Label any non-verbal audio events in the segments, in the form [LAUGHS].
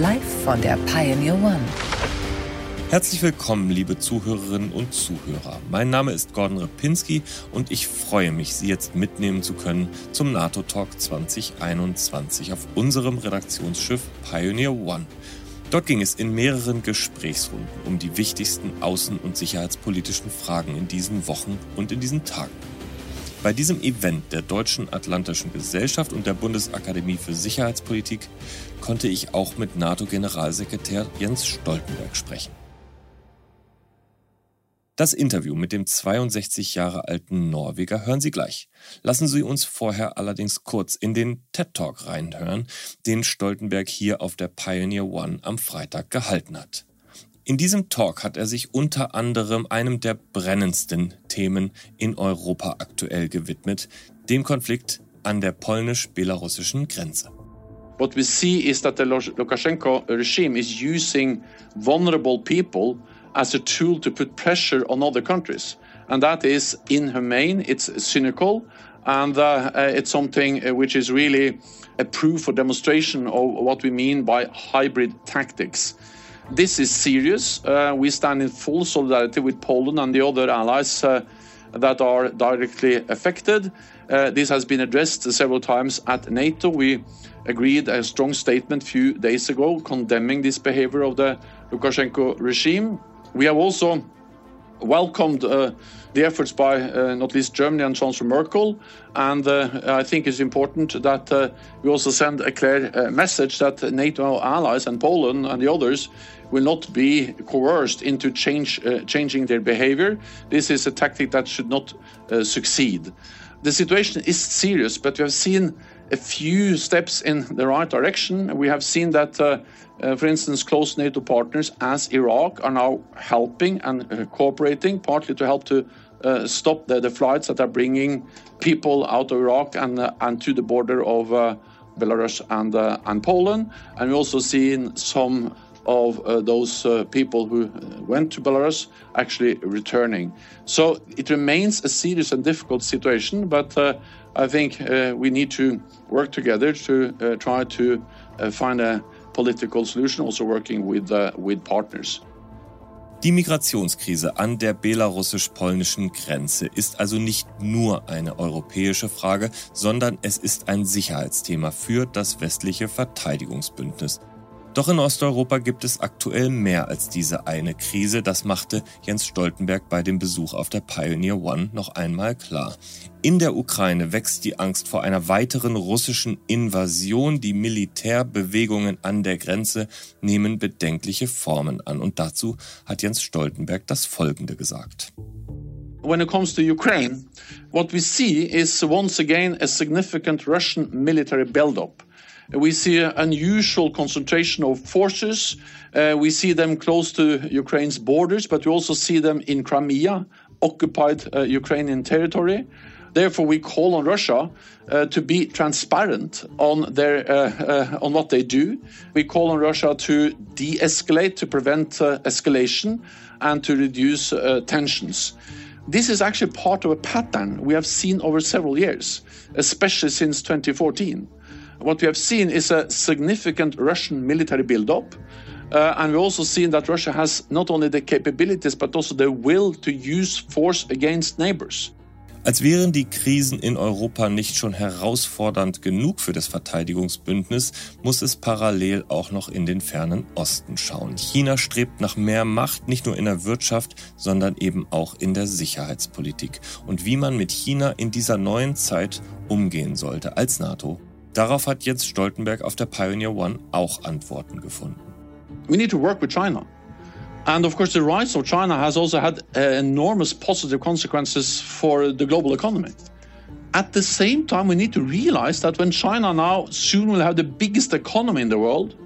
Live von der Pioneer One. Herzlich willkommen, liebe Zuhörerinnen und Zuhörer. Mein Name ist Gordon Ripinski und ich freue mich, Sie jetzt mitnehmen zu können zum NATO Talk 2021 auf unserem Redaktionsschiff Pioneer One. Dort ging es in mehreren Gesprächsrunden um die wichtigsten außen- und sicherheitspolitischen Fragen in diesen Wochen und in diesen Tagen. Bei diesem Event der Deutschen Atlantischen Gesellschaft und der Bundesakademie für Sicherheitspolitik konnte ich auch mit NATO-Generalsekretär Jens Stoltenberg sprechen. Das Interview mit dem 62 Jahre alten Norweger hören Sie gleich. Lassen Sie uns vorher allerdings kurz in den TED Talk reinhören, den Stoltenberg hier auf der Pioneer One am Freitag gehalten hat. In diesem Talk hat er sich unter anderem einem der brennendsten Themen in Europa aktuell gewidmet, dem Konflikt an der polnisch-belarussischen Grenze. What we see is that the Lukashenko regime is using vulnerable people as a tool to put pressure on other countries. And that is inhumane, it's cynical, and uh, uh, it's something uh, which is really a proof or demonstration of what we mean by hybrid tactics. This is serious. Uh, we stand in full solidarity with Poland and the other allies uh, that are directly affected. Uh, this has been addressed several times at NATO. We agreed a strong statement a few days ago condemning this behavior of the Lukashenko regime. We have also welcomed uh, the efforts by uh, not least Germany and Chancellor Merkel. And uh, I think it's important that uh, we also send a clear uh, message that NATO allies and Poland and the others will not be coerced into change, uh, changing their behavior. This is a tactic that should not succeed. The situation is serious, but we have seen a few steps in the right direction. We have seen that, uh, uh, for instance, close NATO partners as Iraq are now helping and uh, cooperating, partly to help to uh, stop the, the, flights that are bringing people out of Iraq and, uh, and to the border of uh, Belarus and, and Poland. And we also seen some of uh, those uh, people who went to Belarus actually returning. So it remains a serious and difficult situation, but uh, I think uh, we need to work together to uh, try to uh, find a political solution, also working with, with partners. Die Migrationskrise an der belarussisch-polnischen Grenze ist also nicht nur eine europäische Frage, sondern es ist ein Sicherheitsthema für das westliche Verteidigungsbündnis. Doch in Osteuropa gibt es aktuell mehr als diese eine Krise. Das machte Jens Stoltenberg bei dem Besuch auf der Pioneer One noch einmal klar. In der Ukraine wächst die Angst vor einer weiteren russischen Invasion. Die Militärbewegungen an der Grenze nehmen bedenkliche Formen an. Und dazu hat Jens Stoltenberg das Folgende gesagt. When it comes to Ukraine, what we see is once again a significant Russian military buildup. We see an unusual concentration of forces. Uh, we see them close to Ukraine's borders, but we also see them in Crimea, occupied uh, Ukrainian territory. Therefore, we call on Russia uh, to be transparent on their uh, uh, on what they do. We call on Russia to de-escalate, to prevent uh, escalation, and to reduce tensions. This is actually part of a pattern we have seen over several years, especially since 2014 what we have seen is a significant Russian military buildup. Uh, and we've also seen that Russia has not only the capabilities but also the will to use force against neighbors. Als wären die Krisen in Europa nicht schon herausfordernd genug für das Verteidigungsbündnis, muss es parallel auch noch in den fernen Osten schauen. China strebt nach mehr Macht, nicht nur in der Wirtschaft, sondern eben auch in der Sicherheitspolitik. Und wie man mit China in dieser neuen Zeit umgehen sollte als NATO Darauf hat jetzt Stoltenberg auf der Pioneer One auch Antworten gefunden. We need to work with China. And of course, the rise of China has also had uh, enormous positive consequences for the global economy. At the same time, we need to realize that when China now soon will have the biggest economy in the world,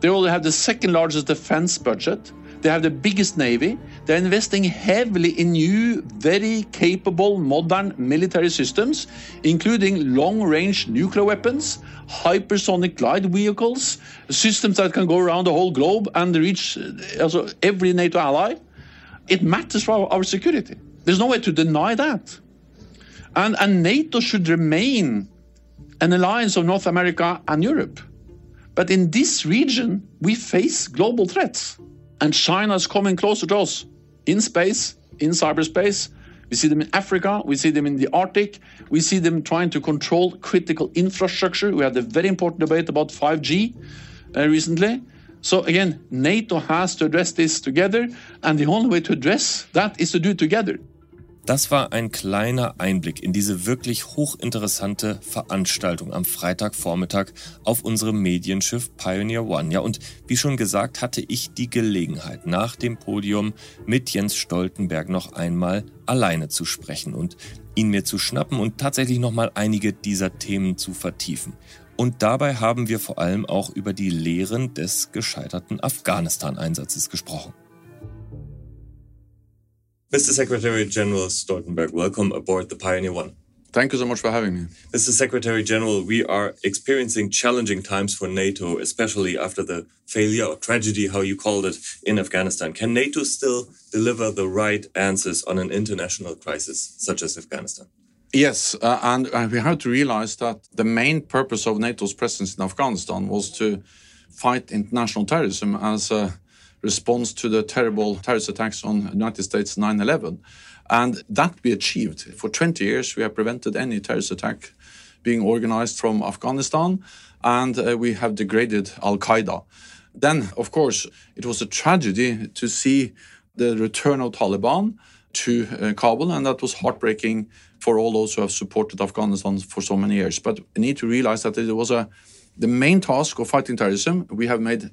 They already have the second largest defense budget. They have the biggest navy. They're investing heavily in new, very capable, modern military systems, including long range nuclear weapons, hypersonic glide vehicles, systems that can go around the whole globe and reach uh, also every NATO ally. It matters for our, our security. There's no way to deny that. And, and NATO should remain an alliance of North America and Europe. But in this region, we face global threats. And China is coming closer to us in space, in cyberspace. We see them in Africa, we see them in the Arctic, we see them trying to control critical infrastructure. We had a very important debate about 5G uh, recently. So again, NATO has to address this together, and the only way to address that is to do it together. Das war ein kleiner Einblick in diese wirklich hochinteressante Veranstaltung am Freitagvormittag auf unserem Medienschiff Pioneer One. Ja, und wie schon gesagt, hatte ich die Gelegenheit, nach dem Podium mit Jens Stoltenberg noch einmal alleine zu sprechen und ihn mir zu schnappen und tatsächlich nochmal einige dieser Themen zu vertiefen. Und dabei haben wir vor allem auch über die Lehren des gescheiterten Afghanistan-Einsatzes gesprochen. Mr. Secretary General Stoltenberg, welcome aboard the Pioneer One. Thank you so much for having me. Mr. Secretary General, we are experiencing challenging times for NATO, especially after the failure or tragedy, how you called it, in Afghanistan. Can NATO still deliver the right answers on an international crisis such as Afghanistan? Yes, uh, and uh, we have to realize that the main purpose of NATO's presence in Afghanistan was to fight international terrorism as a response to the terrible terrorist attacks on the United States 9 11. And that we achieved. For 20 years, we have prevented any terrorist attack being organized from Afghanistan, and uh, we have degraded Al Qaeda. Then, of course, it was a tragedy to see the return of Taliban to uh, Kabul, and that was heartbreaking for all those who have supported Afghanistan for so many years. But we need to realize that it was a the main task of fighting terrorism. We have made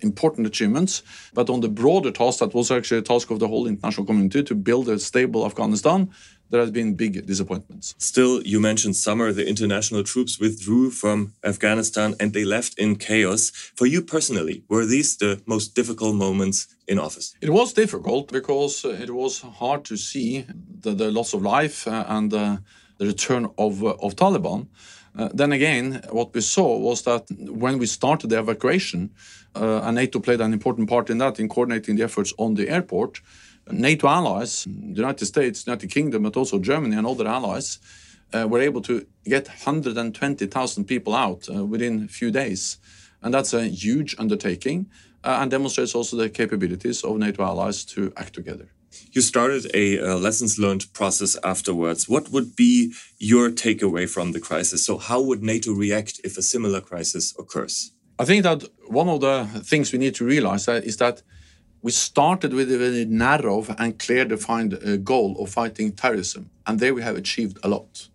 important achievements. But on the broader task, that was actually a task of the whole international community to build a stable Afghanistan. There has been big disappointments. Still, you mentioned summer, the international troops withdrew from Afghanistan and they left in chaos. For you personally, were these the most difficult moments in office? It was difficult because uh, it was hard to see the, the loss of life uh, and uh, the return of, of Taliban. Uh, then again, what we saw was that when we started the evacuation, uh, and NATO played an important part in that, in coordinating the efforts on the airport. NATO allies, the United States, United Kingdom, but also Germany and other allies, uh, were able to get 120,000 people out uh, within a few days. And that's a huge undertaking uh, and demonstrates also the capabilities of NATO allies to act together. You started a uh, lessons learned process afterwards. What would be your takeaway from the crisis? So, how would NATO react if a similar crisis occurs? I think that one of the things we need to realize is that we started with a very narrow and clear defined uh, goal of fighting terrorism, and there we have achieved a lot.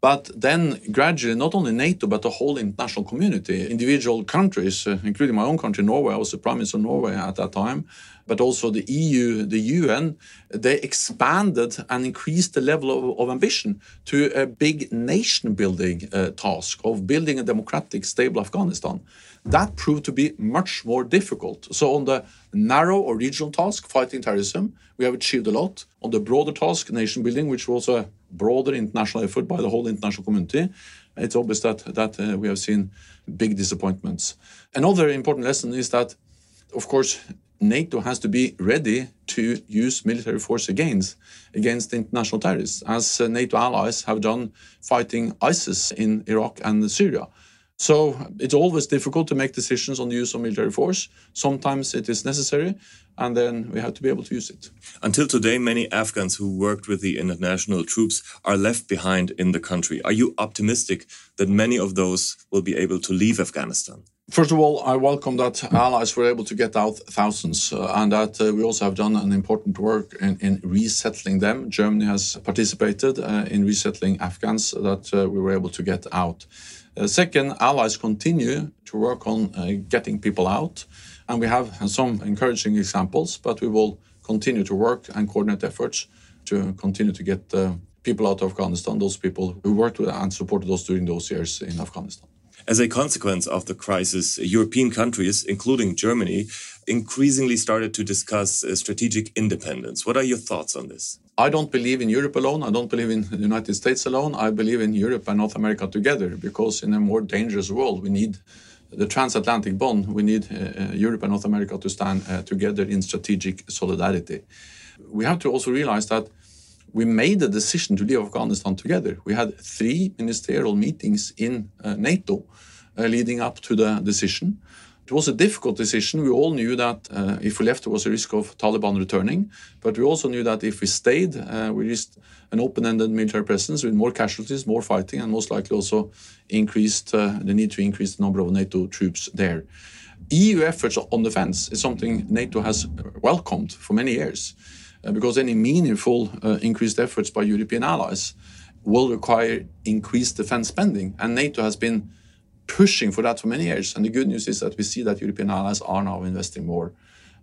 But then gradually, not only NATO, but the whole international community, individual countries, uh, including my own country, Norway, I was the Prime Minister of Norway at that time, but also the EU, the UN, they expanded and increased the level of, of ambition to a big nation building uh, task of building a democratic, stable Afghanistan. That proved to be much more difficult. So, on the narrow or regional task, fighting terrorism, we have achieved a lot. On the broader task, nation building, which was a broader international effort by the whole international community, it's obvious that, that uh, we have seen big disappointments. Another important lesson is that, of course, NATO has to be ready to use military force against against international terrorists, as uh, NATO allies have done fighting ISIS in Iraq and Syria. So it's always difficult to make decisions on the use of military force. Sometimes it is necessary, and then we have to be able to use it. Until today, many Afghans who worked with the international troops are left behind in the country. Are you optimistic that many of those will be able to leave Afghanistan? First of all, I welcome that allies were able to get out thousands, uh, and that uh, we also have done an important work in, in resettling them. Germany has participated uh, in resettling Afghans that uh, we were able to get out. Uh, second, allies continue to work on uh, getting people out, and we have some encouraging examples, but we will continue to work and coordinate efforts to continue to get uh, people out of Afghanistan, those people who worked with and supported us during those years in Afghanistan. As a consequence of the crisis, European countries, including Germany, increasingly started to discuss uh, strategic independence. What are your thoughts on this? I don't believe in Europe alone. I don't believe in the United States alone. I believe in Europe and North America together because in a more dangerous world, we need the transatlantic bond. We need uh, uh Europe and North America to stand uh, together in strategic solidarity. We have to also realize that we made the decision to leave Afghanistan together. We had three ministerial meetings in uh, NATO uh, leading up to the decision. It was a difficult decision. We all knew that uh, if we left, there was a risk of Taliban returning. But we also knew that if we stayed, uh, we risked an open-ended military presence with more casualties, more fighting, and most likely also increased uh, the need to increase the number of NATO troops there. EU efforts on defense is something NATO has welcomed for many years. Uh, because any meaningful uh, increased efforts by European allies will require increased defense spending. And NATO has been pushing for that for many years. And the good news is that we see that European allies are now investing more.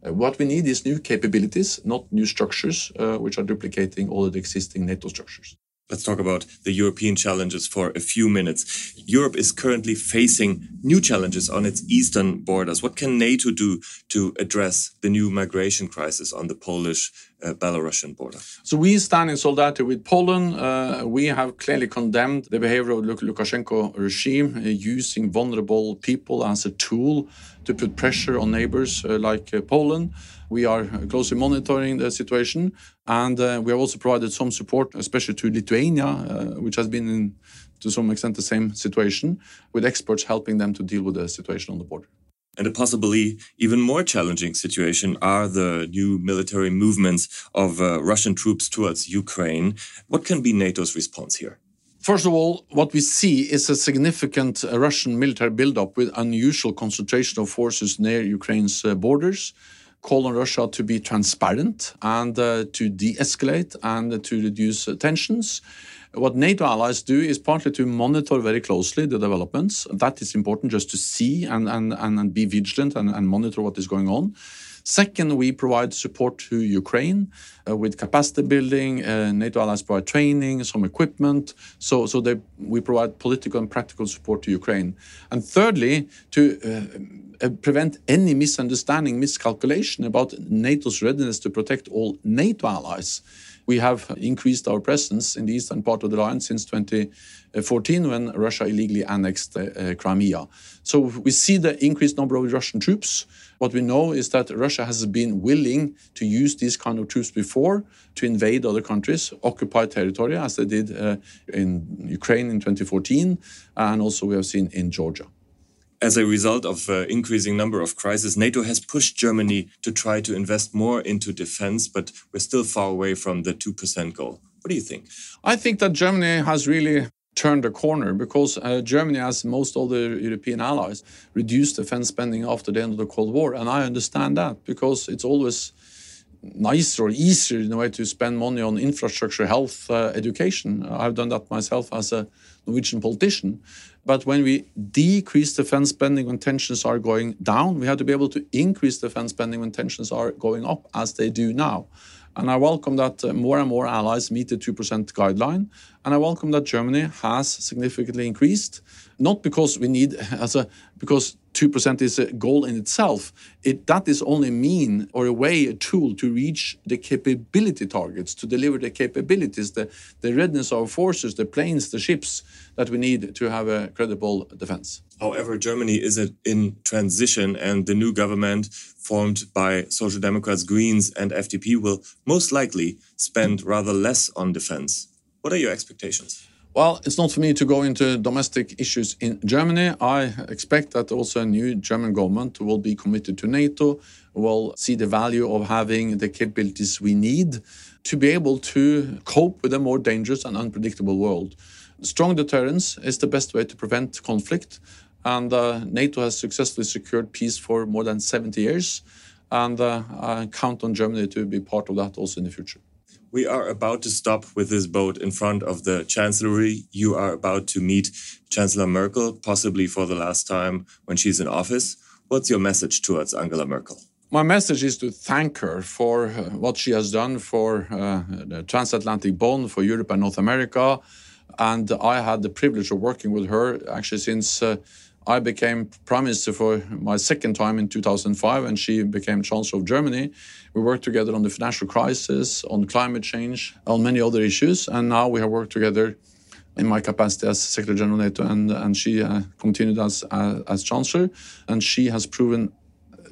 Uh, what we need is new capabilities, not new structures, uh, which are duplicating all of the existing NATO structures. Let's talk about the European challenges for a few minutes. Europe is currently facing new challenges on its eastern borders. What can NATO do to address the new migration crisis on the Polish uh, Belarusian border? So we stand in solidarity with Poland. Uh, we have clearly condemned the behavior of the Lukashenko regime uh, using vulnerable people as a tool to put pressure on neighbors uh, like uh, Poland. We are closely monitoring the situation, and uh, we have also provided some support, especially to Lithuania, which has been in, to some extent, the same situation, with experts helping them to deal with the situation on the border. And a possibly even more challenging situation are the new military movements of uh, Russian troops towards Ukraine. What can be NATO's response here? First of all, what we see is a significant uh, Russian military buildup with unusual concentration of forces near Ukraine's uh, borders call on Russia to be transparent and uh, to de escalate and to reduce uh, tensions. What NATO allies do is partly to monitor very closely the developments. That is important just to see and, and, and, be vigilant and, and monitor what is going on. Second, we provide support to Ukraine uh, with capacity building. Uh, NATO allies provide training, some equipment. So, so they, we provide political and practical support to Ukraine. And thirdly, to uh, uh prevent any misunderstanding, miscalculation about NATO's readiness to protect all NATO allies. We have increased our presence in the eastern part of the line since 2014 when Russia illegally annexed uh, Crimea. So we see the increased number of Russian troops. What we know is that Russia has been willing to use these kind of troops before to invade other countries, occupy territory, as they did uh, in Ukraine in 2014, and also we have seen in Georgia. As a result of uh, increasing number of crises, NATO has pushed Germany to try to invest more into defense, but we're still far away from the 2% goal. What do you think? I think that Germany has really turned a corner because uh, Germany, as most other European allies, reduced defense spending after the end of the Cold War. And I understand that because it's always nicer or easier in a way to spend money on infrastructure, health, uh, education. I've done that myself as a Norwegian politician. But when we decrease defense spending when tensions are going down, we have to be able to increase defense spending when tensions are going up, as they do now. And I welcome that uh, more and more allies meet the 2% guideline. And I welcome that Germany has significantly increased, not because we need, [LAUGHS] as a, because 2% is a goal in itself. It, that is only a mean or a way, a tool to reach the capability targets, to deliver the capabilities, the, the readiness of our forces, the planes, the ships that we need to have a credible defense. However, Germany is in transition, and the new government formed by Social Democrats, Greens, and FDP will most likely spend rather less on defense. What are your expectations? Well, it's not for me to go into domestic issues in Germany. I expect that also a new German government will be committed to NATO, will see the value of having the capabilities we need to be able to cope with a more dangerous and unpredictable world. Strong deterrence is the best way to prevent conflict, and uh, NATO has successfully secured peace for more than 70 years. And uh, I count on Germany to be part of that also in the future. We are about to stop with this boat in front of the Chancellery. You are about to meet Chancellor Merkel, possibly for the last time when she's in office. What's your message towards Angela Merkel? My message is to thank her for uh, what she has done for uh, the transatlantic bond for Europe and North America. And I had the privilege of working with her actually since uh, I became prime minister for my second time in 2005, and she became chancellor of Germany. We worked together on the financial crisis, on climate change, on many other issues, and now we have worked together in my capacity as Secretary General NATO, and, and she uh, continued as, uh, as Chancellor. And she has proven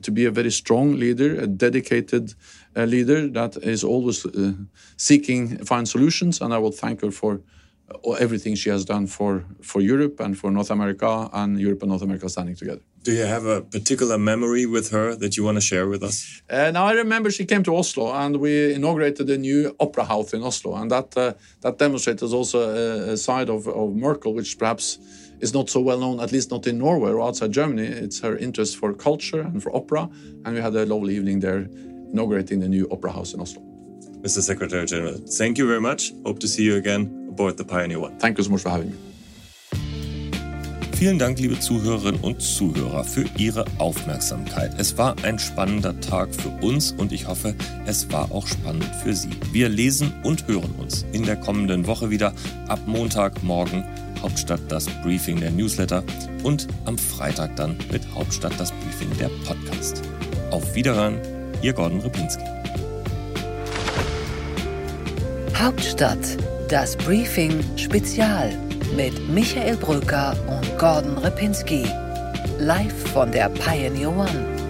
to be a very strong leader, a dedicated uh, leader that is always uh, seeking find solutions. And I will thank her for everything she has done for, for Europe and for North America and Europe and North America standing together. Do you have a particular memory with her that you want to share with us? Uh, now I remember she came to Oslo and we inaugurated a new opera house in Oslo, and that uh, that demonstrates also a, a side of, of Merkel, which perhaps is not so well known, at least not in Norway or outside Germany. It's her interest for culture and for opera, and we had a lovely evening there, inaugurating the new opera house in Oslo. Mr. Secretary General, thank you very much. Hope to see you again aboard the Pioneer One. Thank you so much for having me. Vielen Dank, liebe Zuhörerinnen und Zuhörer, für Ihre Aufmerksamkeit. Es war ein spannender Tag für uns und ich hoffe, es war auch spannend für Sie. Wir lesen und hören uns in der kommenden Woche wieder ab Montagmorgen Hauptstadt das Briefing der Newsletter und am Freitag dann mit Hauptstadt das Briefing der Podcast. Auf Wiederhören, Ihr Gordon Ripinski. Hauptstadt, das Briefing Spezial mit Michael Brücker und Gordon Ripinski. Live von der Pioneer One.